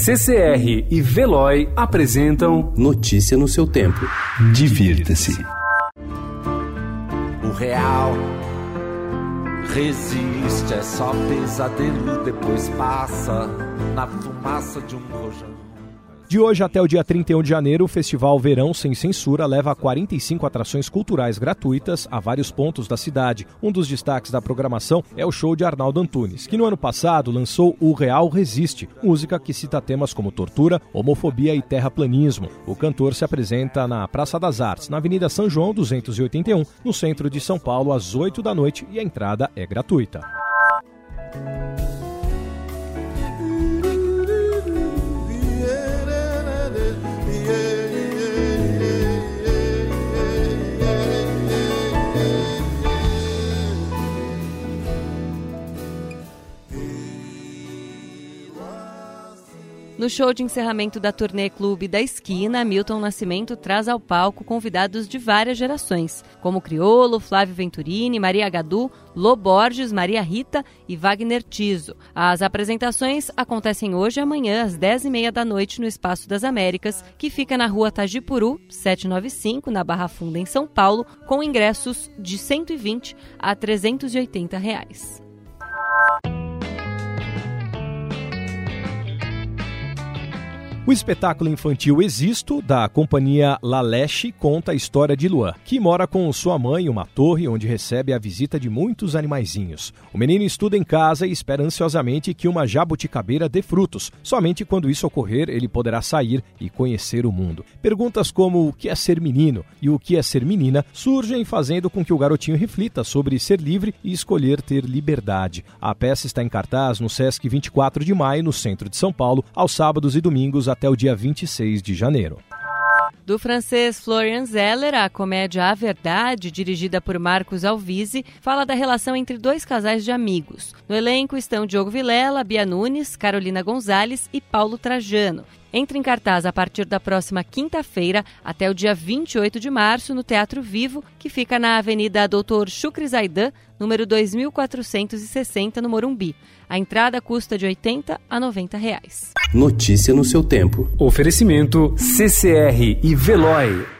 CCR e Veloy apresentam Notícia no seu tempo. Divirta-se. O real resiste, é só pesadelo, depois passa na fumaça de um rojão. De hoje até o dia 31 de janeiro, o Festival Verão Sem Censura leva 45 atrações culturais gratuitas a vários pontos da cidade. Um dos destaques da programação é o show de Arnaldo Antunes, que no ano passado lançou O Real Resiste, música que cita temas como tortura, homofobia e terraplanismo. O cantor se apresenta na Praça das Artes, na Avenida São João 281, no centro de São Paulo, às 8 da noite e a entrada é gratuita. No show de encerramento da turnê Clube da Esquina, Milton Nascimento traz ao palco convidados de várias gerações, como Criolo, Flávio Venturini, Maria Gadu, Lô Borges, Maria Rita e Wagner Tiso. As apresentações acontecem hoje e amanhã, às 10h30 da noite, no Espaço das Américas, que fica na rua Tajipuru, 795, na Barra Funda, em São Paulo, com ingressos de 120 a 380 reais. O espetáculo infantil Existo, da companhia Laleche, conta a história de Luan, que mora com sua mãe em uma torre onde recebe a visita de muitos animaizinhos. O menino estuda em casa e espera ansiosamente que uma jabuticabeira dê frutos. Somente quando isso ocorrer, ele poderá sair e conhecer o mundo. Perguntas como o que é ser menino e o que é ser menina surgem fazendo com que o garotinho reflita sobre ser livre e escolher ter liberdade. A peça está em cartaz no Sesc 24 de maio, no centro de São Paulo, aos sábados e domingos até o dia 26 de janeiro. Do francês Florian Zeller, a comédia A Verdade, dirigida por Marcos Alvise, fala da relação entre dois casais de amigos. No elenco estão Diogo Vilela, Bia Nunes, Carolina Gonzalez e Paulo Trajano. Entra em cartaz a partir da próxima quinta-feira até o dia 28 de março no Teatro Vivo, que fica na Avenida Doutor Chucre Zaidan, número 2460, no Morumbi. A entrada custa de 80 a 90 reais. Notícia no seu tempo. Oferecimento CCR e Veloy.